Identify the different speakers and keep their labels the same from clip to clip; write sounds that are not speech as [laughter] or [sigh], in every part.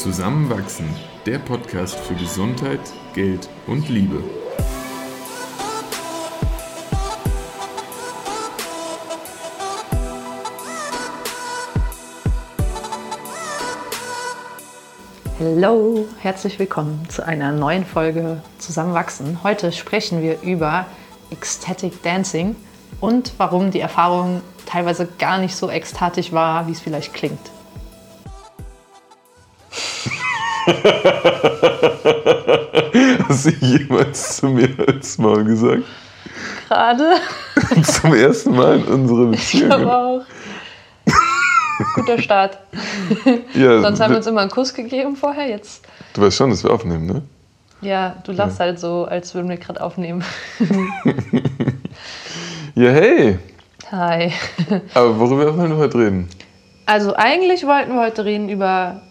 Speaker 1: Zusammenwachsen, der Podcast für Gesundheit, Geld und Liebe.
Speaker 2: Hallo, herzlich willkommen zu einer neuen Folge Zusammenwachsen. Heute sprechen wir über Ecstatic Dancing und warum die Erfahrung teilweise gar nicht so ekstatisch war, wie es vielleicht klingt.
Speaker 1: Hast du jemals zu mir als Mal gesagt?
Speaker 2: Gerade. [laughs]
Speaker 1: Zum ersten Mal in unserer
Speaker 2: Ich
Speaker 1: Beziehung.
Speaker 2: glaube auch. Guter Start.
Speaker 1: Ja,
Speaker 2: Sonst haben wir uns immer einen Kuss gegeben vorher. Jetzt,
Speaker 1: du weißt schon, dass wir aufnehmen, ne?
Speaker 2: ja, du lachst halt so, als würden wir gerade aufnehmen. [laughs]
Speaker 1: Ja, hey!
Speaker 2: Hi.
Speaker 1: Aber worüber wollen wir heute reden?
Speaker 2: Also eigentlich wollten wir heute reden über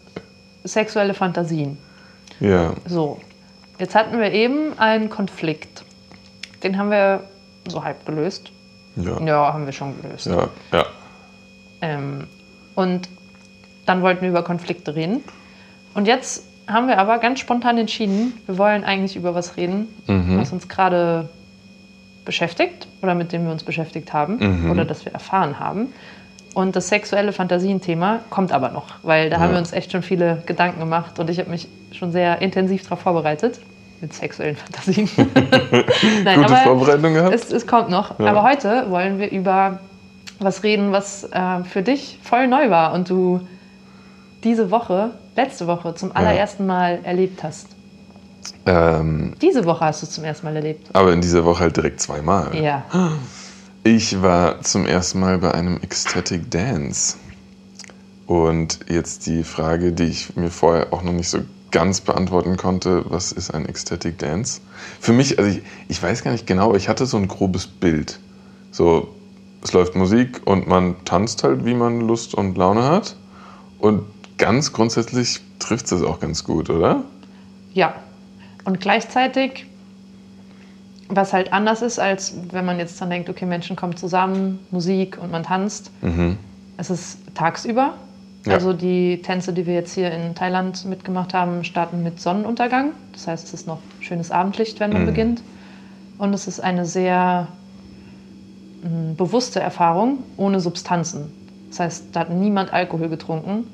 Speaker 2: sexuelle Fantasien.
Speaker 1: Ja,
Speaker 2: So, jetzt hatten wir eben einen Konflikt. Den haben wir so halb gelöst.
Speaker 1: ja,
Speaker 2: Ja, haben wir schon gelöst.
Speaker 1: ja, ja.
Speaker 2: Ähm, und dann wollten wir über Konflikte reden. Und jetzt haben wir aber ganz spontan entschieden, wir wollen eigentlich über was reden,
Speaker 1: Mhm.
Speaker 2: was uns gerade beschäftigt oder mit dem wir uns beschäftigt haben
Speaker 1: Mhm.
Speaker 2: oder das wir erfahren haben. Und das sexuelle Fantasienthema kommt aber noch, weil da haben
Speaker 1: Ja.
Speaker 2: wir uns echt schon viele Gedanken gemacht und ich habe mich schon sehr intensiv darauf vorbereitet mit sexuellen Fantasien. [laughs] Nein,
Speaker 1: Gute Vorbereitung gehabt?
Speaker 2: es, es kommt noch.
Speaker 1: Ja.
Speaker 2: Aber heute wollen wir über was reden, was äh, für dich voll neu war und du diese Woche, letzte Woche, zum allerersten Mal erlebt hast.
Speaker 1: Ähm,
Speaker 2: Diese Woche hast du es zum ersten Mal erlebt.
Speaker 1: aber in dieser Woche halt direkt zweimal.
Speaker 2: Ja. [gasps] [laughs]
Speaker 1: Ich war zum ersten Mal bei einem Ecstatic Dance. Und jetzt die Frage, die ich mir vorher auch noch nicht so ganz beantworten konnte, was ist ein Ecstatic Dance? Für mich, also ich, ich weiß gar nicht genau, ich hatte so ein grobes Bild. So, es läuft Musik und man tanzt halt, wie man Lust und Laune hat. Und ganz grundsätzlich trifft es auch ganz gut, oder?
Speaker 2: Ja. Und gleichzeitig, was halt anders ist, als wenn man jetzt dann denkt, okay, Menschen kommen zusammen, Musik und man tanzt.
Speaker 1: Mhm.
Speaker 2: Es ist tagsüber.
Speaker 1: Ja.
Speaker 2: Also die Tänze, die wir jetzt hier in Thailand mitgemacht haben, starten mit Sonnenuntergang. Das heißt, es ist noch schönes Abendlicht, wenn man
Speaker 1: Mhm.
Speaker 2: beginnt. Und es ist eine sehr mh, bewusste Erfahrung ohne Substanzen. Das heißt, da hat niemand Alkohol getrunken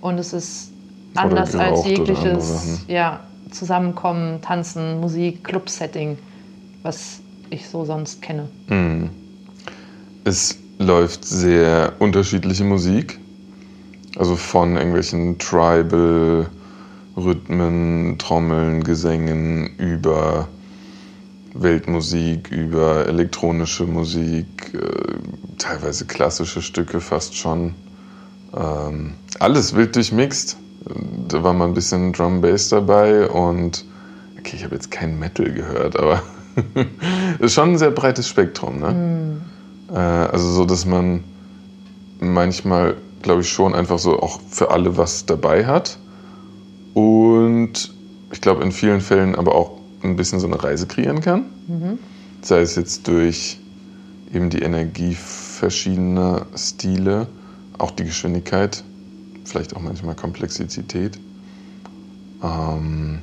Speaker 2: und es ist anders als jegliches ja, Zusammenkommen, Tanzen, Musik, Club-Setting, was ich so sonst kenne.
Speaker 1: Mhm. Es läuft sehr unterschiedliche Musik. Also von irgendwelchen Tribal-Rhythmen, Trommeln, Gesängen über Weltmusik, über elektronische Musik, äh, teilweise klassische Stücke fast schon. Ähm, alles wild durchmixt. Da war mal ein bisschen Drum Bass dabei und okay, ich habe jetzt kein Metal gehört, aber [laughs] ist schon ein sehr breites Spektrum, ne? Äh, also so, dass man manchmal, glaube ich, schon einfach so auch für alle was dabei hat. Und ich glaube, in vielen Fällen aber auch ein bisschen so eine Reise kreieren kann. Sei es jetzt durch eben die Energie verschiedener Stile, auch die Geschwindigkeit, vielleicht auch manchmal Komplexität. Ähm,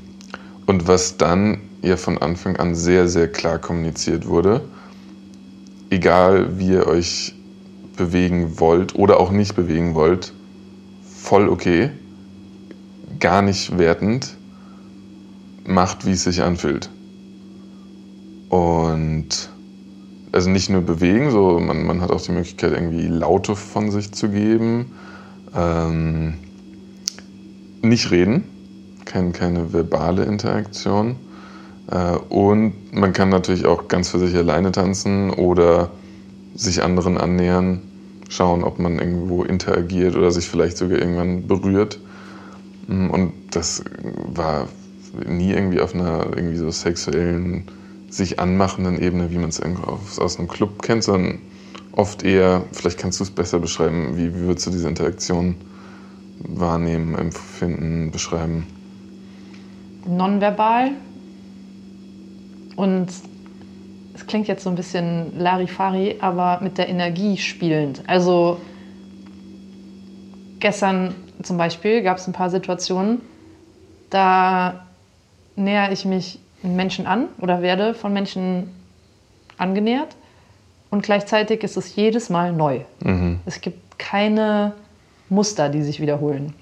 Speaker 1: und was dann ja von Anfang an sehr, sehr klar kommuniziert wurde, egal wie ihr euch bewegen wollt oder auch nicht bewegen wollt, voll okay, gar nicht wertend, macht, wie es sich anfühlt. Und also nicht nur bewegen, so man, man hat auch die Möglichkeit, irgendwie Laute von sich zu geben. Ähm, nicht reden, kein, keine verbale Interaktion. Äh, und man kann natürlich auch ganz für sich alleine tanzen oder sich anderen annähern, schauen, ob man irgendwo interagiert oder sich vielleicht sogar irgendwann berührt. Mm, Und das war nie irgendwie auf einer irgendwie so sexuellen, sich anmachenden Ebene, wie man es aus einem Club kennt, sondern oft eher, vielleicht kannst du es besser beschreiben, wie, wie würdest du diese Interaktion wahrnehmen, empfinden, beschreiben?
Speaker 2: nonverbal. Und es klingt jetzt so ein bisschen Larifari, aber mit der Energie spielend. Also gestern zum Beispiel gab es ein paar Situationen, da nähere ich mich Menschen an oder werde von Menschen angenähert. Und gleichzeitig ist es jedes Mal neu. Mhm. Es gibt keine Muster, die sich wiederholen.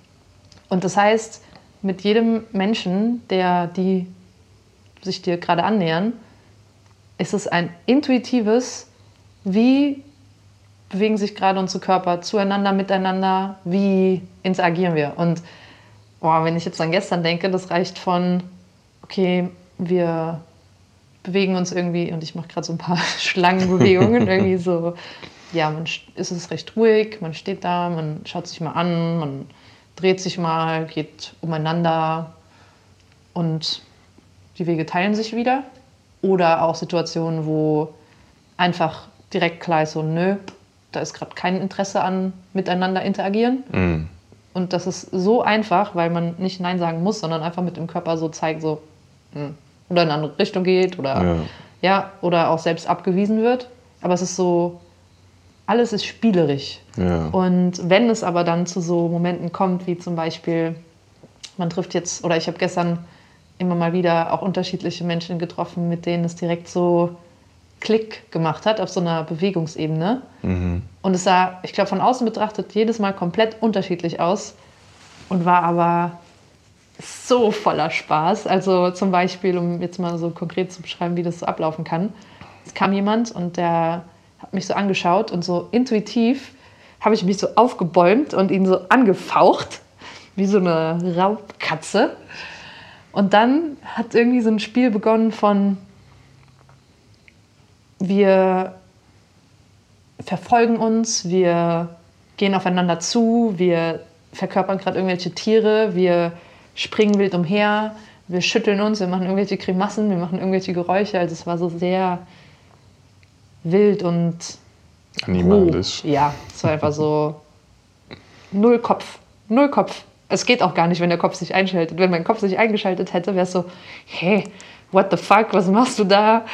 Speaker 2: Und das heißt, mit jedem Menschen, der die sich dir gerade annähern, ist es ein intuitives, wie bewegen sich gerade unsere Körper zueinander, miteinander, wie interagieren wir. Und boah, wenn ich jetzt an gestern denke, das reicht von, okay, wir bewegen uns irgendwie und ich mache gerade so ein paar [laughs] Schlangenbewegungen, irgendwie so, ja, man ist es recht ruhig, man steht da, man schaut sich mal an, man dreht sich mal, geht umeinander und die Wege teilen sich wieder. Oder auch Situationen, wo einfach direkt klar ist, so, nö, da ist gerade kein Interesse an miteinander interagieren. Mm. Und das ist so einfach, weil man nicht Nein sagen muss, sondern einfach mit dem Körper so zeigt, so, mh, hm, oder in eine andere Richtung geht oder ja. ja. oder auch selbst abgewiesen wird. Aber es ist so, alles ist spielerisch. Ja. Und wenn es aber dann zu so Momenten kommt, wie zum Beispiel, man trifft jetzt, oder ich habe gestern immer mal wieder auch unterschiedliche Menschen getroffen, mit denen es direkt so Klick gemacht hat auf so einer Bewegungsebene. Mhm. Und es sah, ich glaube, von außen betrachtet jedes Mal komplett unterschiedlich aus und war aber so voller Spaß. Also zum Beispiel, um jetzt mal so konkret zu beschreiben, wie das so ablaufen kann. Es kam jemand und der hat mich so angeschaut und so intuitiv habe ich mich so aufgebäumt und ihn so angefaucht, wie so eine Raubkatze. Und dann hat irgendwie so ein Spiel begonnen von wir verfolgen uns, wir gehen aufeinander zu, wir verkörpern gerade irgendwelche Tiere, wir springen wild umher, wir schütteln uns, wir machen irgendwelche Grimassen, wir machen irgendwelche Geräusche. Also es war so sehr wild und
Speaker 1: animalisch.
Speaker 2: Ja, es war einfach so [laughs] null Kopf, null Kopf. Es geht auch gar nicht, wenn der Kopf sich einschaltet. Wenn mein Kopf sich eingeschaltet hätte, wäre es so, hey, what the fuck, was machst du da?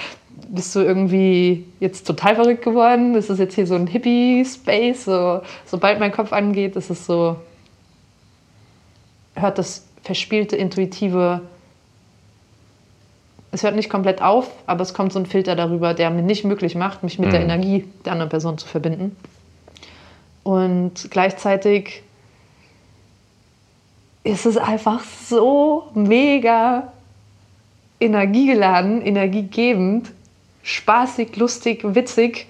Speaker 2: Bist du irgendwie jetzt total verrückt geworden? Ist das jetzt hier so ein Hippie-Space? So, sobald mein Kopf angeht, ist es so, hört das verspielte, intuitive, es hört nicht komplett auf, aber es kommt so ein Filter darüber, der mir nicht möglich macht, mich mit mhm. der Energie der anderen Person zu verbinden. Und gleichzeitig ist es einfach so mega energiegeladen, energiegebend, spaßig, lustig, witzig,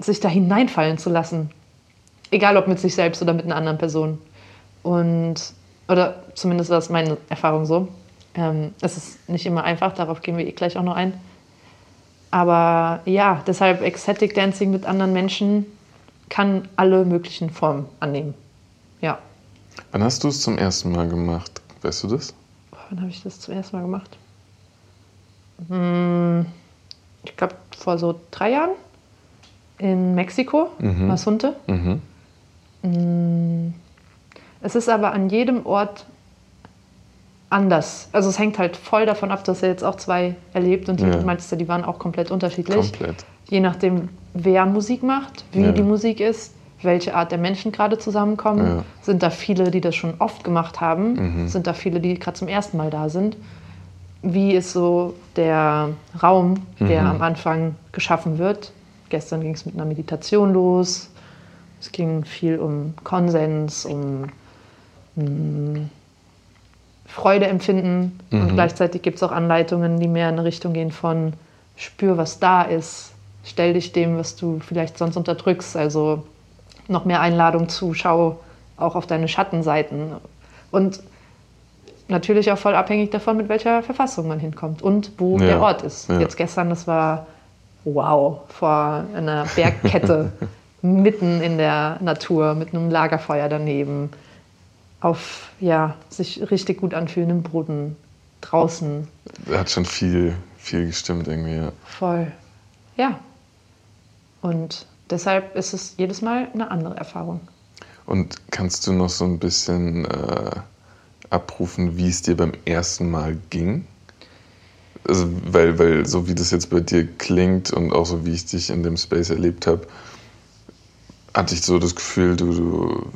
Speaker 2: sich da hineinfallen zu lassen. Egal ob mit sich selbst oder mit einer anderen Person. Und oder zumindest war es meine Erfahrung so. Ähm, es ist nicht immer einfach, darauf gehen wir eh gleich auch noch ein. Aber ja, deshalb Ecstatic Dancing mit anderen Menschen kann alle möglichen Formen annehmen. Ja.
Speaker 1: Wann hast du es zum ersten Mal gemacht? Weißt du das?
Speaker 2: Wann habe ich das zum ersten Mal gemacht? Hm, ich glaube vor so drei Jahren in Mexiko, mhm. Masunte. Mhm. Hm, es ist aber an jedem Ort anders. Also es hängt halt voll davon ab, dass er jetzt auch zwei erlebt und die ja. du, die waren auch komplett unterschiedlich. Komplett. Je nachdem, wer Musik macht, wie ja. die Musik ist, welche Art der Menschen gerade zusammenkommen. Ja. Sind da viele, die das schon oft gemacht haben? Mhm. Sind da viele, die gerade zum ersten Mal da sind? Wie ist so der Raum, der mhm. am Anfang geschaffen wird? Gestern ging es mit einer Meditation los. Es ging viel um Konsens, um Freude empfinden mhm. und gleichzeitig gibt es auch Anleitungen, die mehr in eine Richtung gehen von spür, was da ist, stell dich dem, was du vielleicht sonst unterdrückst, also noch mehr Einladung zu, schau auch auf deine Schattenseiten und natürlich auch voll abhängig davon, mit welcher Verfassung man hinkommt und wo ja. der Ort ist. Ja. Jetzt gestern, das war wow, vor einer Bergkette [laughs] mitten in der Natur mit einem Lagerfeuer daneben auf ja, sich richtig gut anfühlenden Boden draußen.
Speaker 1: Hat schon viel, viel gestimmt irgendwie, ja.
Speaker 2: Voll. Ja. Und deshalb ist es jedes Mal eine andere Erfahrung.
Speaker 1: Und kannst du noch so ein bisschen äh, abrufen, wie es dir beim ersten Mal ging? Also, weil, weil so wie das jetzt bei dir klingt und auch so wie ich dich in dem Space erlebt habe, hatte ich so das Gefühl, du, du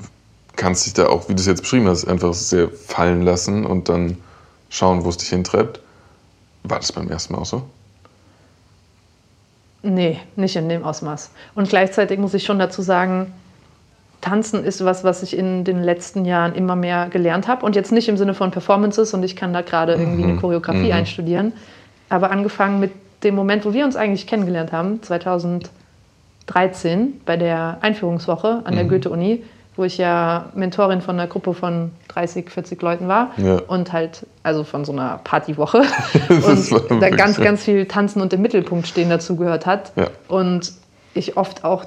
Speaker 1: kannst dich da auch, wie du es jetzt beschrieben hast, einfach sehr fallen lassen und dann schauen, wo es dich hintreibt. War das beim ersten Mal auch so?
Speaker 2: Nee, nicht in dem Ausmaß. Und gleichzeitig muss ich schon dazu sagen, Tanzen ist was, was ich in den letzten Jahren immer mehr gelernt habe. Und jetzt nicht im Sinne von Performances und ich kann da gerade irgendwie eine mhm. Choreografie mhm. einstudieren. Aber angefangen mit dem Moment, wo wir uns eigentlich kennengelernt haben, 2013 bei der Einführungswoche an der mhm. Goethe-Uni, wo ich ja Mentorin von einer Gruppe von 30, 40 Leuten war ja. und halt, also von so einer Partywoche [laughs] und da ganz, ganz viel Tanzen und im Mittelpunkt stehen dazu gehört hat ja. und ich oft auch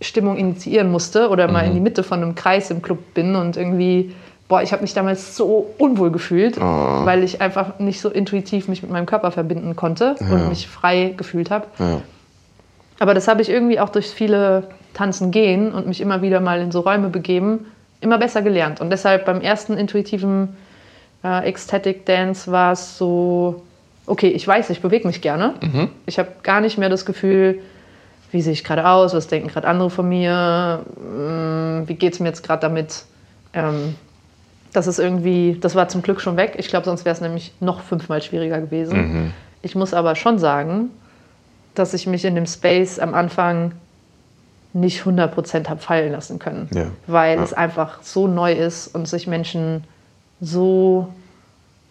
Speaker 2: Stimmung initiieren musste oder mal mhm. in die Mitte von einem Kreis im Club bin und irgendwie, boah, ich habe mich damals so unwohl gefühlt, oh. weil ich einfach nicht so intuitiv mich mit meinem Körper verbinden konnte ja. und mich frei gefühlt habe. Aber das habe ich irgendwie auch durch viele Tanzen gehen und mich immer wieder mal in so Räume begeben, immer besser gelernt. Und deshalb beim ersten intuitiven äh, Ecstatic Dance war es so, okay, ich weiß, ich bewege mich gerne. Mhm. Ich habe gar nicht mehr das Gefühl, wie sehe ich gerade aus, was denken gerade andere von mir, hm, wie geht es mir jetzt gerade damit. Ähm, das ist irgendwie, das war zum Glück schon weg. Ich glaube, sonst wäre es nämlich noch fünfmal schwieriger gewesen. Mhm. Ich muss aber schon sagen, dass ich mich in dem Space am Anfang nicht 100% habe fallen lassen können, ja. weil ja. es einfach so neu ist und sich Menschen so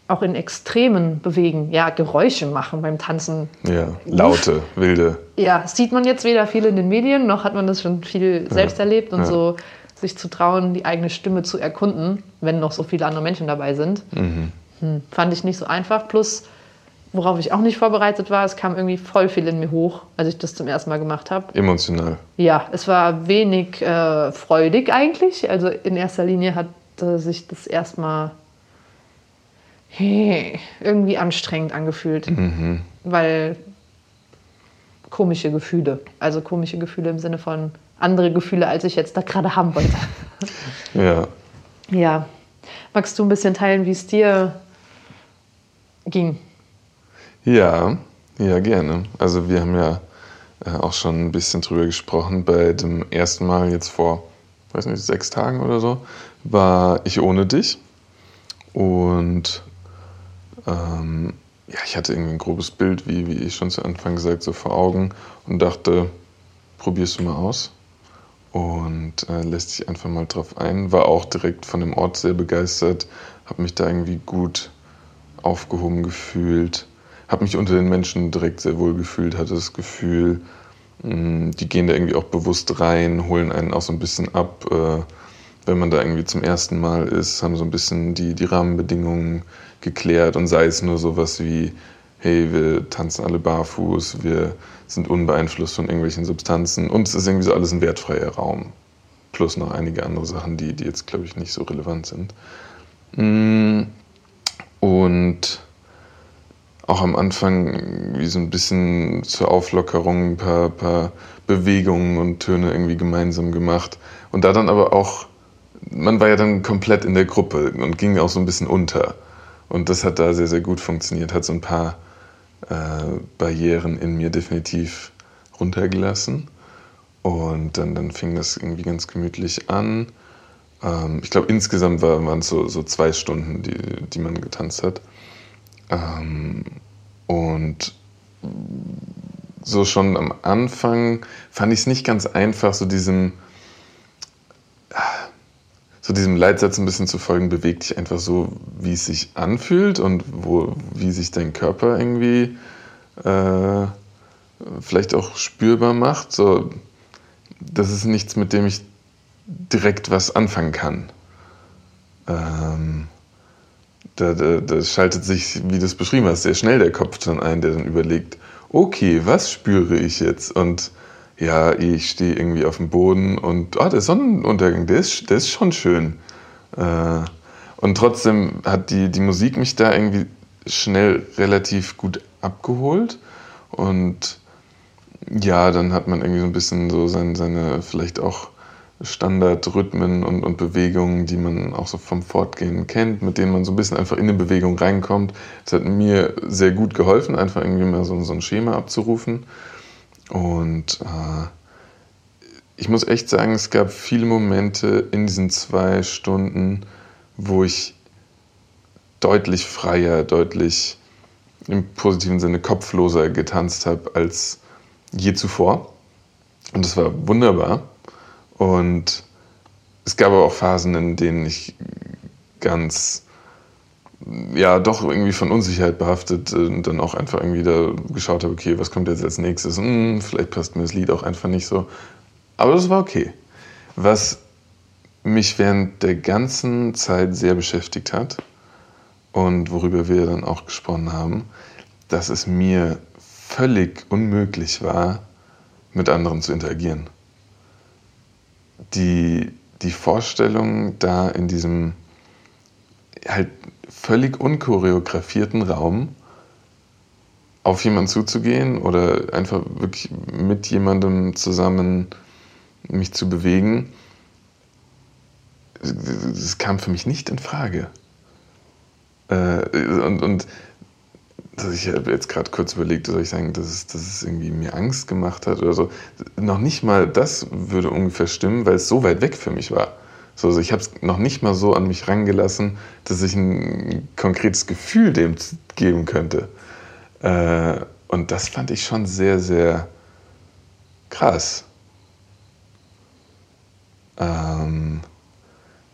Speaker 2: auch in Extremen bewegen, ja, Geräusche machen beim Tanzen.
Speaker 1: Ja, laute, wilde.
Speaker 2: Ja, sieht man jetzt weder viel in den Medien, noch hat man das schon viel selbst ja. erlebt und so sich zu trauen, die eigene Stimme zu erkunden, wenn noch so viele andere Menschen dabei sind. Mhm. Hm, fand ich nicht so einfach. Plus worauf ich auch nicht vorbereitet war, es kam irgendwie voll viel in mir hoch, als ich das zum ersten Mal gemacht habe.
Speaker 1: Emotional.
Speaker 2: Ja, es war wenig äh, freudig eigentlich. Also in erster Linie hat äh, sich das erstmal hey, irgendwie anstrengend angefühlt, mhm. weil komische Gefühle, also komische Gefühle im Sinne von andere Gefühle, als ich jetzt da gerade haben wollte. [laughs]
Speaker 1: Ja.
Speaker 2: Ja. Magst du ein bisschen teilen, wie es dir ging?
Speaker 1: Ja, ja, gerne. Also wir haben ja äh, auch schon ein bisschen drüber gesprochen. Bei dem ersten Mal jetzt vor, weiß nicht, sechs Tagen oder so, war ich ohne dich. Und ähm, ja, ich hatte irgendwie ein grobes Bild, wie, wie ich schon zu Anfang gesagt, so vor Augen und dachte, probierst du mal aus. Und äh, lässt sich einfach mal drauf ein. War auch direkt von dem Ort sehr begeistert, habe mich da irgendwie gut aufgehoben gefühlt habe mich unter den Menschen direkt sehr wohl gefühlt, hatte das Gefühl, mm, die gehen da irgendwie auch bewusst rein, holen einen auch so ein bisschen ab. Äh, wenn man da irgendwie zum ersten Mal ist, haben so ein bisschen die, die Rahmenbedingungen geklärt und sei es nur sowas wie, hey, wir tanzen alle barfuß, wir sind unbeeinflusst von irgendwelchen Substanzen und es ist irgendwie so alles ein wertfreier Raum. Plus noch einige andere Sachen, die, die jetzt, glaube ich, nicht so relevant sind. Mm, und auch am Anfang wie so ein bisschen zur Auflockerung ein paar, paar Bewegungen und Töne irgendwie gemeinsam gemacht. Und da dann aber auch, man war ja dann komplett in der Gruppe und ging auch so ein bisschen unter. Und das hat da sehr, sehr gut funktioniert, hat so ein paar äh, Barrieren in mir definitiv runtergelassen. Und dann, dann fing das irgendwie ganz gemütlich an. Ähm, ich glaube, insgesamt waren es so, so zwei Stunden, die, die man getanzt hat. Ähm, und so schon am Anfang fand ich es nicht ganz einfach, so diesem, so diesem Leitsatz ein bisschen zu folgen, beweg dich einfach so, wie es sich anfühlt und wo, wie sich dein Körper irgendwie äh, vielleicht auch spürbar macht. So, das ist nichts, mit dem ich direkt was anfangen kann. Ähm, da, da, da schaltet sich, wie du es beschrieben hast, sehr schnell der Kopf dann ein, der dann überlegt, okay, was spüre ich jetzt? Und ja, ich stehe irgendwie auf dem Boden und oh, der Sonnenuntergang, der ist, der ist schon schön. Äh, und trotzdem hat die, die Musik mich da irgendwie schnell relativ gut abgeholt. Und ja, dann hat man irgendwie so ein bisschen so seine, seine vielleicht auch Standardrhythmen und, und Bewegungen, die man auch so vom Fortgehen kennt, mit denen man so ein bisschen einfach in eine Bewegung reinkommt. Das hat mir sehr gut geholfen, einfach irgendwie mal so, so ein Schema abzurufen. Und äh, ich muss echt sagen, es gab viele Momente in diesen zwei Stunden, wo ich deutlich freier, deutlich im positiven Sinne kopfloser getanzt habe als je zuvor. Und das war wunderbar. Und es gab aber auch Phasen, in denen ich ganz, ja, doch irgendwie von Unsicherheit behaftet und dann auch einfach irgendwie da geschaut habe, okay, was kommt jetzt als nächstes? Hm, vielleicht passt mir das Lied auch einfach nicht so. Aber das war okay. Was mich während der ganzen Zeit sehr beschäftigt hat und worüber wir dann auch gesprochen haben, dass es mir völlig unmöglich war, mit anderen zu interagieren. Die, die Vorstellung, da in diesem halt völlig unchoreografierten Raum auf jemanden zuzugehen oder einfach wirklich mit jemandem zusammen mich zu bewegen, das kam für mich nicht in Frage. Äh, und, und ich habe jetzt gerade kurz überlegt, soll ich sagen, dass es, dass es irgendwie mir Angst gemacht hat oder so. Noch nicht mal das würde ungefähr stimmen, weil es so weit weg für mich war. So, also ich habe es noch nicht mal so an mich rangelassen, dass ich ein konkretes Gefühl dem geben könnte. Äh, und das fand ich schon sehr, sehr krass. Ähm,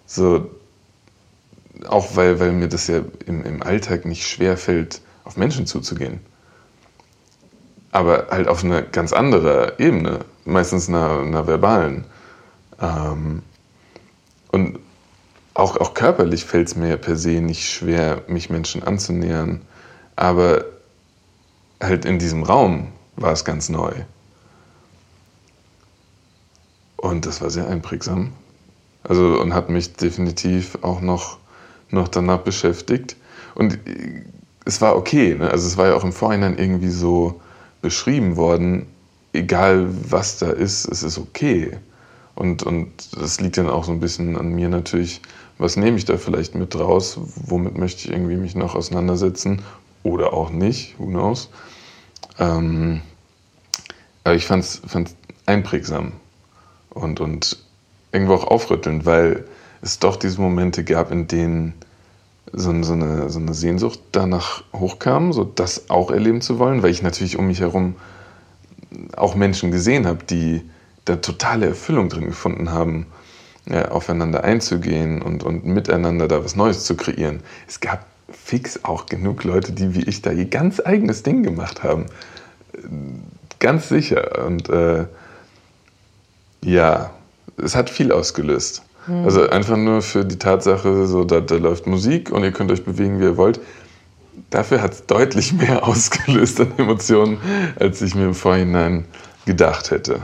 Speaker 1: so, auch weil, weil mir das ja im, im Alltag nicht schwer fällt, auf Menschen zuzugehen. Aber halt auf eine ganz andere Ebene, meistens einer, einer verbalen. Ähm, und auch, auch körperlich fällt es mir per se nicht schwer, mich Menschen anzunähern. Aber halt in diesem Raum war es ganz neu. Und das war sehr einprägsam. Also und hat mich definitiv auch noch, noch danach beschäftigt. Und es war okay. Ne? Also es war ja auch im Vorhinein irgendwie so beschrieben worden, egal was da ist, es ist okay. Und, und das liegt dann auch so ein bisschen an mir natürlich, was nehme ich da vielleicht mit raus, womit möchte ich irgendwie mich noch auseinandersetzen oder auch nicht, who knows. Ähm, aber ich fand es einprägsam und, und irgendwo auch aufrüttelnd, weil es doch diese Momente gab, in denen so, so, eine, so eine Sehnsucht danach hochkam, so das auch erleben zu wollen, weil ich natürlich um mich herum auch Menschen gesehen habe, die da totale Erfüllung drin gefunden haben, ja, aufeinander einzugehen und, und miteinander da was Neues zu kreieren. Es gab fix auch genug Leute, die wie ich da ihr ganz eigenes Ding gemacht haben. Ganz sicher. Und äh, ja, es hat viel ausgelöst. Mhm. Also einfach nur für die Tatsache, so da, da läuft Musik und ihr könnt euch bewegen, wie ihr wollt. Dafür hat es deutlich mehr [laughs] ausgelöst an Emotionen, als ich mir im Vorhinein gedacht hätte.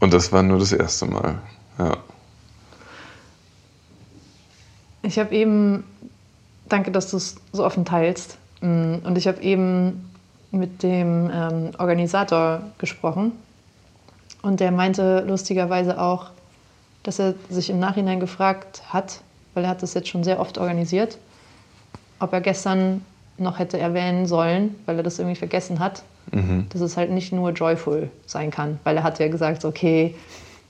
Speaker 1: Und das war nur das erste Mal. Ja.
Speaker 2: Ich habe eben, danke, dass du es so offen teilst. Mm, und ich habe eben mit dem ähm, Organisator gesprochen und der meinte lustigerweise auch, dass er sich im Nachhinein gefragt hat, weil er hat das jetzt schon sehr oft organisiert, ob er gestern noch hätte erwähnen sollen, weil er das irgendwie vergessen hat, mhm. dass es halt nicht nur joyful sein kann. Weil er hat ja gesagt, okay,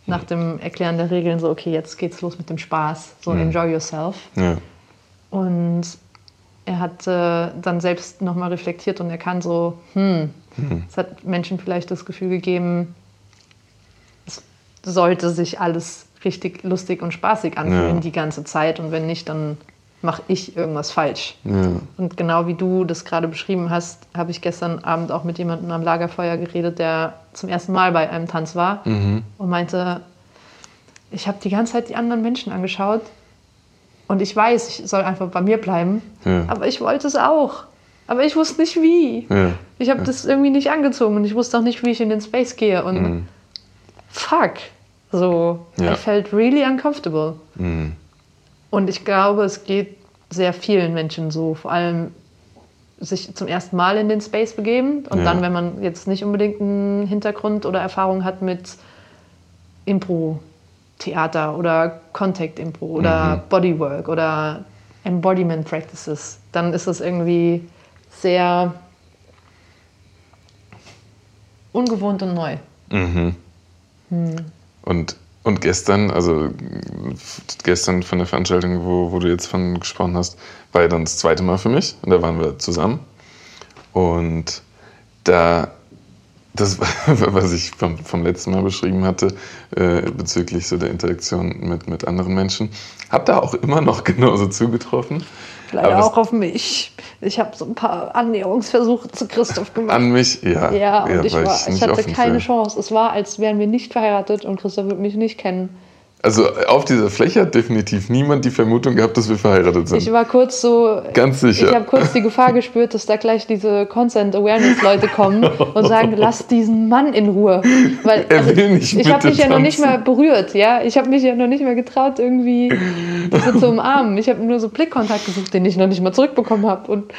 Speaker 2: nach dem Erklären der Regeln so, okay, jetzt geht's los mit dem Spaß, so ja. enjoy yourself. Ja. Und er hat äh, dann selbst nochmal reflektiert und er kann so, hm, mhm. es hat Menschen vielleicht das Gefühl gegeben, sollte sich alles richtig lustig und spaßig anfühlen ja. die ganze Zeit und wenn nicht, dann mache ich irgendwas falsch. Ja. Und genau wie du das gerade beschrieben hast, habe ich gestern Abend auch mit jemandem am Lagerfeuer geredet, der zum ersten Mal bei einem Tanz war mhm. und meinte, ich habe die ganze Zeit die anderen Menschen angeschaut und ich weiß, ich soll einfach bei mir bleiben, ja. aber ich wollte es auch. Aber ich wusste nicht wie. Ich habe das irgendwie nicht angezogen und ich wusste auch nicht, wie ich in den Space gehe. Und mhm fuck. So, ja. I felt really uncomfortable. Mhm. Und ich glaube, es geht sehr vielen Menschen so, vor allem sich zum ersten Mal in den Space begeben und ja. dann, wenn man jetzt nicht unbedingt einen Hintergrund oder Erfahrung hat mit Impro, Theater oder Contact Impro oder mhm. Bodywork oder Embodiment Practices, dann ist das irgendwie sehr ungewohnt und neu.
Speaker 1: Mhm. Hm. Und Und gestern, also gestern von der Veranstaltung, wo, wo du jetzt von gesprochen hast, war ja dann das zweite Mal für mich. Und da waren wir zusammen. Und da, das, [laughs] was ich vom, vom letzten Mal beschrieben hatte, äh, bezüglich so der Interaktion mit, mit anderen Menschen, hat da auch immer noch genauso zugetroffen.
Speaker 2: Leider auch auf mich. Ich habe so ein paar Annäherungsversuche zu Christoph gemacht.
Speaker 1: An mich, ja.
Speaker 2: Ja, und ja, ich, war, ich, ich hatte keine für. Chance. Es war, als wären wir nicht verheiratet und Christoph würde mich nicht kennen.
Speaker 1: Also auf dieser Fläche hat definitiv niemand die Vermutung gehabt, dass wir verheiratet sind.
Speaker 2: Ich war kurz so.
Speaker 1: Ganz sicher.
Speaker 2: Ich habe kurz die Gefahr gespürt, dass da gleich diese Consent Awareness Leute kommen und sagen, [laughs] lass diesen Mann in Ruhe. Weil
Speaker 1: er will also, nicht
Speaker 2: ich habe mich ja noch nicht mal berührt, ja. Ich habe mich ja noch nicht mal getraut, irgendwie so zu umarmen. Ich habe nur so Blickkontakt gesucht, den ich noch nicht mal zurückbekommen habe und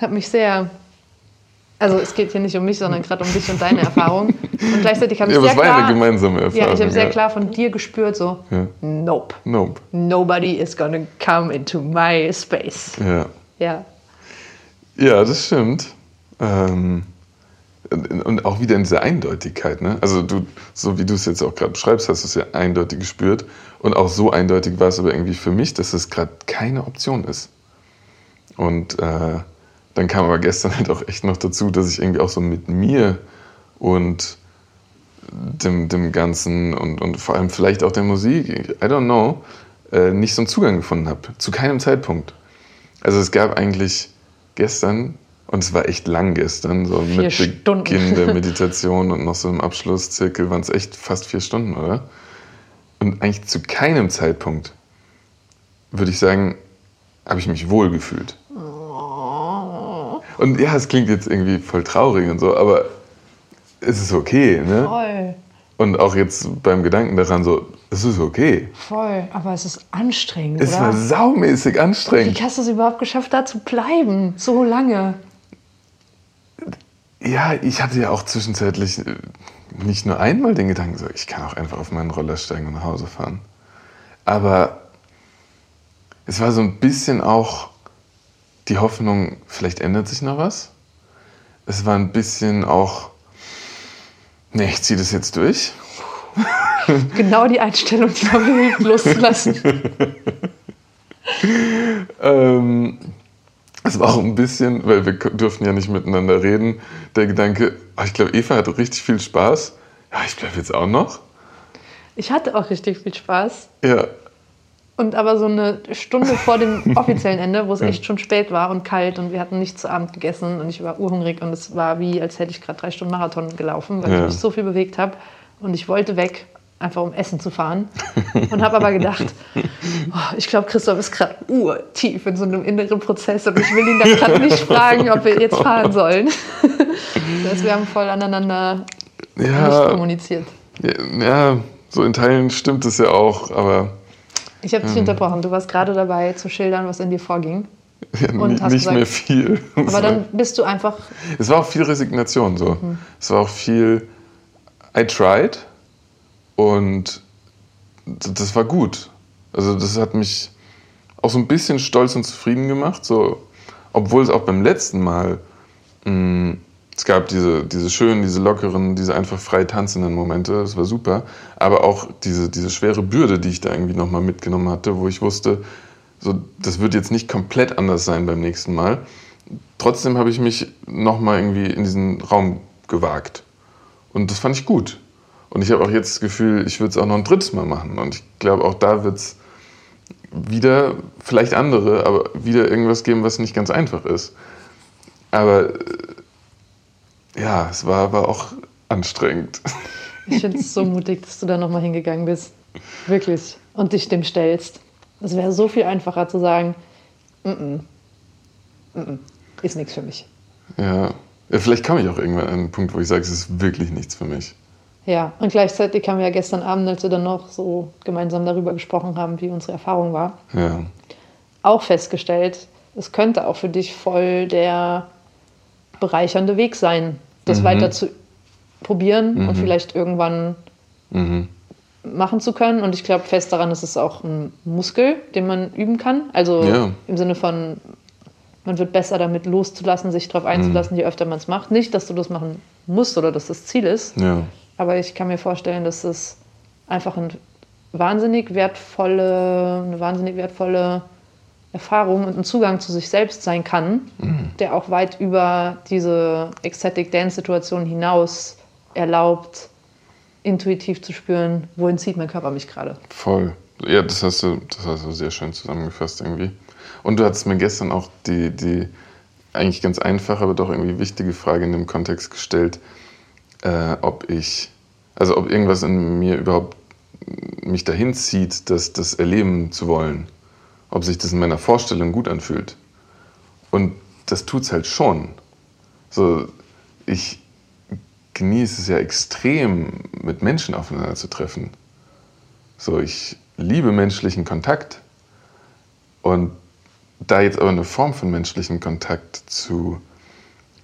Speaker 2: habe mich sehr also es geht hier nicht um mich, sondern gerade um dich und deine Erfahrung. Und gleichzeitig habe ich ja, sehr
Speaker 1: war
Speaker 2: klar,
Speaker 1: eine gemeinsame Erfahrung.
Speaker 2: Ja, ich habe sehr klar von dir gespürt, so, ja. nope.
Speaker 1: Nope.
Speaker 2: Nobody is gonna come into my space.
Speaker 1: Ja.
Speaker 2: Ja,
Speaker 1: ja das stimmt. Ähm, und auch wieder in dieser Eindeutigkeit. Ne? Also du, so wie du es jetzt auch gerade beschreibst, hast du es ja eindeutig gespürt. Und auch so eindeutig war es aber irgendwie für mich, dass es gerade keine Option ist. Und äh, dann kam aber gestern halt auch echt noch dazu, dass ich irgendwie auch so mit mir und dem, dem Ganzen und, und vor allem vielleicht auch der Musik, I don't know, äh, nicht so einen Zugang gefunden habe. Zu keinem Zeitpunkt. Also es gab eigentlich gestern, und es war echt lang gestern, so
Speaker 2: vier
Speaker 1: mit
Speaker 2: Stunden.
Speaker 1: Beginn der [laughs] Meditation und noch so im Abschlusszirkel waren es echt fast vier Stunden, oder? Und eigentlich zu keinem Zeitpunkt, würde ich sagen, habe ich mich wohl gefühlt. Und ja, es klingt jetzt irgendwie voll traurig und so, aber es ist okay, ne?
Speaker 2: Voll.
Speaker 1: Und auch jetzt beim Gedanken daran so, es ist okay.
Speaker 2: Voll, aber es ist anstrengend,
Speaker 1: Es
Speaker 2: oder?
Speaker 1: war saumäßig anstrengend.
Speaker 2: Wie hast du es überhaupt geschafft, da zu bleiben, so lange?
Speaker 1: Ja, ich hatte ja auch zwischenzeitlich äh, nicht nur einmal den Gedanken, so, ich kann auch einfach auf meinen Roller steigen und nach Hause fahren. Aber es war so ein bisschen auch die Hoffnung, vielleicht ändert sich noch was. Es war ein bisschen auch, nee, ich ziehe das jetzt durch. [laughs]
Speaker 2: Genau die Einstellung, die man hilft, loszulassen. [laughs]
Speaker 1: ähm, es war auch ein bisschen, weil wir durften ja nicht miteinander reden, der Gedanke, oh, ich glaube, Eva hatte richtig viel Spaß. Ja, ich bleibe jetzt auch noch.
Speaker 2: Ich hatte auch richtig viel Spaß.
Speaker 1: Ja,
Speaker 2: und aber so eine Stunde vor dem [laughs] offiziellen Ende, wo es echt schon spät war und kalt und wir hatten nichts zu Abend gegessen und ich war urhungrig und es war wie, als hätte ich gerade drei Stunden Marathon gelaufen, weil ja. ich mich so viel bewegt habe und ich wollte weg, einfach um Essen zu fahren und habe aber gedacht, [laughs] oh, ich glaube, Christoph ist gerade urtief in so einem inneren Prozess und ich will ihn dann gerade nicht fragen, ob wir jetzt fahren sollen. [laughs] das heißt, wir haben voll aneinander ja, nicht kommuniziert.
Speaker 1: Ja, ja, so in Teilen stimmt es ja auch, aber
Speaker 2: ich habe dich hm. unterbrochen. Du warst gerade dabei zu schildern, was in dir vorging.
Speaker 1: Ja, und nicht gesagt, mehr viel.
Speaker 2: Aber dann [laughs] bist du einfach.
Speaker 1: Es war auch viel Resignation so. Mhm. Es war auch viel. I tried und das war gut. Also das hat mich auch so ein bisschen stolz und zufrieden gemacht. So, obwohl es auch beim letzten Mal mh, hm, es gab diese, diese schönen, diese lockeren, diese einfach frei tanzenden Momente, das war super. Aber auch diese, diese schwere Bürde, die ich da irgendwie nochmal mitgenommen hatte, wo ich wusste, so, das wird jetzt nicht komplett anders sein beim nächsten Mal. Trotzdem habe ich mich nochmal irgendwie in diesen Raum gewagt. Und das fand ich gut. Und ich habe auch jetzt das Gefühl, ich würde es auch noch ein drittes Mal machen. Und ich glaube, auch da wird es wieder, vielleicht andere, aber wieder irgendwas geben, was nicht ganz einfach ist. Aber ja, es war aber auch anstrengend.
Speaker 2: Ich finde es so mutig, dass du da nochmal hingegangen bist. Wirklich. Und dich dem stellst. Es wäre so viel einfacher zu sagen, mm -mm, mm ist nichts für mich.
Speaker 1: Ja. ja, vielleicht komme ich auch irgendwann an einen Punkt, wo ich sage, es ist wirklich nichts für mich.
Speaker 2: Ja, und gleichzeitig haben wir ja gestern Abend, als wir dann noch so gemeinsam darüber gesprochen haben, wie unsere Erfahrung war,
Speaker 1: ja.
Speaker 2: auch festgestellt, es könnte auch für dich voll der bereichernde Weg sein, das mhm. weiter zu probieren mhm. und vielleicht irgendwann mhm. machen zu können. Und ich glaube fest daran, dass es auch ein Muskel, den man üben kann. Also ja. im Sinne von, man wird besser damit loszulassen, sich darauf einzulassen, je öfter man es macht. Nicht, dass du das machen musst oder dass das Ziel ist.
Speaker 1: Ja.
Speaker 2: Aber ich kann mir vorstellen, dass es einfach ein wahnsinnig wertvolle, eine wahnsinnig wertvolle Erfahrung und ein Zugang zu sich selbst sein kann, mhm. der auch weit über diese Ecstatic Dance-Situation hinaus erlaubt, intuitiv zu spüren, wohin zieht mein Körper mich gerade.
Speaker 1: Voll. Ja, das hast, du, das hast du sehr schön zusammengefasst irgendwie. Und du hattest mir gestern auch die, die eigentlich ganz einfache, aber doch irgendwie wichtige Frage in dem Kontext gestellt, äh, ob ich, also ob irgendwas in mir überhaupt mich dahin zieht, das, das erleben zu wollen. Ob sich das in meiner Vorstellung gut anfühlt. Und das tut es halt schon. So, ich genieße es ja extrem, mit Menschen aufeinander zu treffen. So, ich liebe menschlichen Kontakt. Und da jetzt aber eine Form von menschlichen Kontakt zu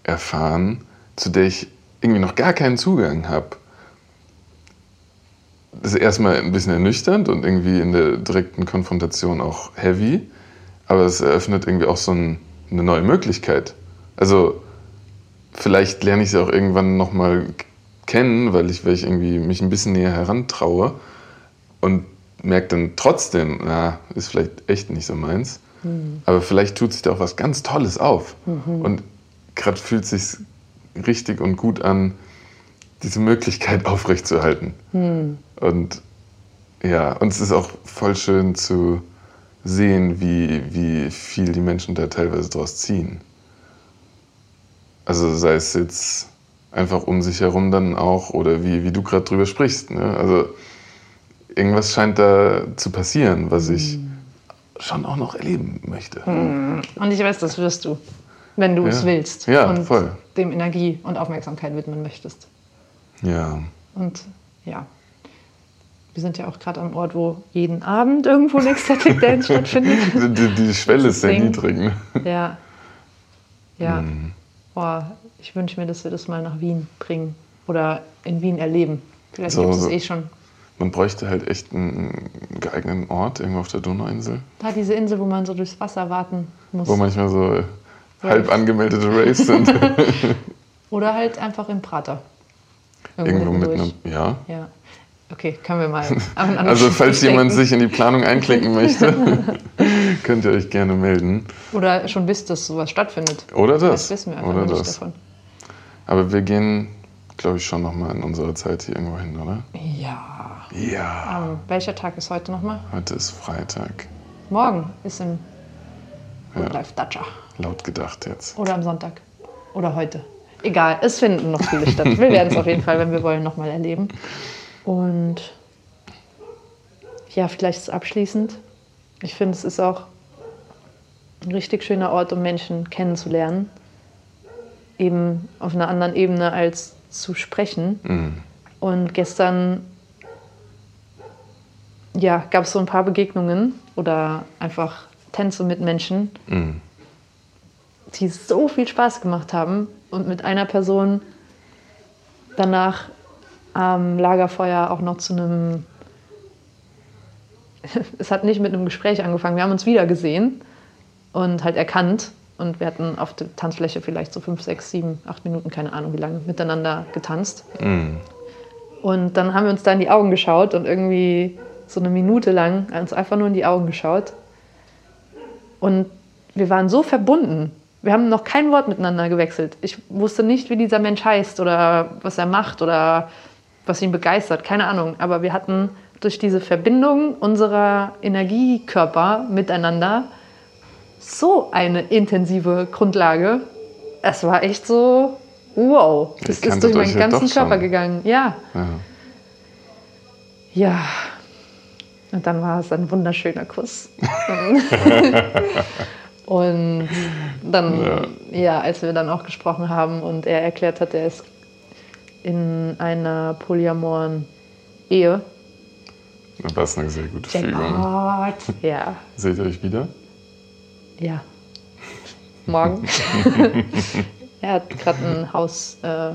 Speaker 1: erfahren, zu der ich irgendwie noch gar keinen Zugang habe, das ist erstmal ein bisschen ernüchternd und irgendwie in der direkten Konfrontation auch heavy, aber es eröffnet irgendwie auch so ein, eine neue Möglichkeit. Also vielleicht lerne ich sie auch irgendwann nochmal kennen, weil ich, weil ich irgendwie mich ein bisschen näher herantraue und merke dann trotzdem, na, ist vielleicht echt nicht so meins. Mhm. Aber vielleicht tut sich da auch was ganz Tolles auf. Mhm. Und gerade fühlt es sich richtig und gut an, diese Möglichkeit [laughs] aufrechtzuerhalten. Mhm. Und ja, und es ist auch voll schön zu sehen, wie, wie viel die Menschen da teilweise draus ziehen. Also sei es jetzt einfach um sich herum dann auch oder wie, wie du gerade drüber sprichst. Ne? Also irgendwas scheint da zu passieren, was ich mhm. schon auch noch erleben möchte.
Speaker 2: Mhm. Und ich weiß, das wirst du, wenn du ja. es willst
Speaker 1: ja,
Speaker 2: und
Speaker 1: voll.
Speaker 2: dem Energie und Aufmerksamkeit widmen möchtest.
Speaker 1: Ja.
Speaker 2: Und ja, wir sind ja auch gerade am Ort, wo jeden Abend irgendwo ein Ecstatic Dance [laughs] stattfindet.
Speaker 1: Die, die Schwelle ist sehr niedrig. Ne?
Speaker 2: Ja. Ja. Mhm. Boah, ich wünsche mir, dass wir das mal nach Wien bringen oder in Wien erleben. Vielleicht so, gibt es so. eh schon.
Speaker 1: Man bräuchte halt echt einen geeigneten Ort irgendwo auf der Donauinsel.
Speaker 2: Da diese Insel, wo man so durchs Wasser warten muss.
Speaker 1: Wo manchmal so Rave. halb angemeldete Raves [laughs] sind.
Speaker 2: Oder halt einfach im Prater.
Speaker 1: Irgendwo, Irgendwo mit einem,
Speaker 2: ja. Ja. Okay, können wir mal. [laughs]
Speaker 1: also falls jemand sich in die Planung einklinken [laughs] möchte, [laughs] könnt ihr euch gerne melden.
Speaker 2: Oder schon wisst, dass sowas stattfindet.
Speaker 1: Oder das.
Speaker 2: Das wissen wir einfach
Speaker 1: Oder
Speaker 2: nicht
Speaker 1: das. davon. Aber wir gehen, glaube ich, schon nochmal in unserer Zeit hier irgendwo hin, oder?
Speaker 2: Ja.
Speaker 1: Ja.
Speaker 2: Um, welcher Tag ist heute nochmal?
Speaker 1: Heute ist Freitag.
Speaker 2: Morgen ist im
Speaker 1: ja.
Speaker 2: Live Dacia.
Speaker 1: Laut gedacht jetzt.
Speaker 2: Oder am Sonntag. Oder heute. Egal, es finden noch viele statt. Wir werden es auf jeden Fall, wenn wir wollen, nochmal erleben. Und ja, vielleicht abschließend. Ich finde, es ist auch ein richtig schöner Ort, um Menschen kennenzulernen. Eben auf einer anderen Ebene als zu sprechen. Mhm. Und gestern ja, gab es so ein paar Begegnungen oder einfach Tänze mit Menschen, mhm. die so viel Spaß gemacht haben. Und mit einer Person danach am Lagerfeuer auch noch zu einem. [laughs] es hat nicht mit einem Gespräch angefangen. Wir haben uns wieder gesehen und halt erkannt. Und wir hatten auf der Tanzfläche vielleicht so fünf, sechs, sieben, acht Minuten, keine Ahnung wie lange, miteinander getanzt. Mm. Und dann haben wir uns da in die Augen geschaut und irgendwie so eine Minute lang uns einfach nur in die Augen geschaut. Und wir waren so verbunden. Wir haben noch kein Wort miteinander gewechselt. Ich wusste nicht, wie dieser Mensch heißt oder was er macht oder was ihn begeistert, keine Ahnung. Aber wir hatten durch diese Verbindung unserer Energiekörper miteinander so eine intensive Grundlage. Es war echt so, wow, das ist durch meinen ganzen Körper schon. gegangen. Ja. ja. Ja. Und dann war es ein wunderschöner Kuss. [laughs] und dann, ja. ja, als wir dann auch gesprochen haben und er erklärt hat, er ist in einer polyamoren Ehe.
Speaker 1: Das ist eine sehr gute
Speaker 2: Jackpot. Fügung. [laughs] Ja.
Speaker 1: Seht ihr euch wieder?
Speaker 2: Ja. Morgen. [laughs] er hat gerade ein Haus, äh,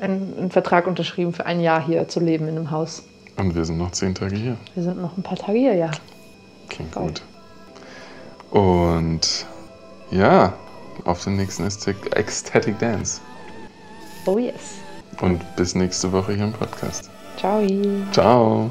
Speaker 2: einen, einen, Vertrag unterschrieben, für ein Jahr hier zu leben in einem Haus.
Speaker 1: Und wir sind noch zehn Tage hier.
Speaker 2: Wir sind noch ein paar Tage hier, ja.
Speaker 1: Klingt Geil. gut. Und ja, auf den nächsten Ecstatic Dance.
Speaker 2: Oh yes.
Speaker 1: Und bis nächste Woche hier im Podcast.
Speaker 2: Ciao.
Speaker 1: Ciao.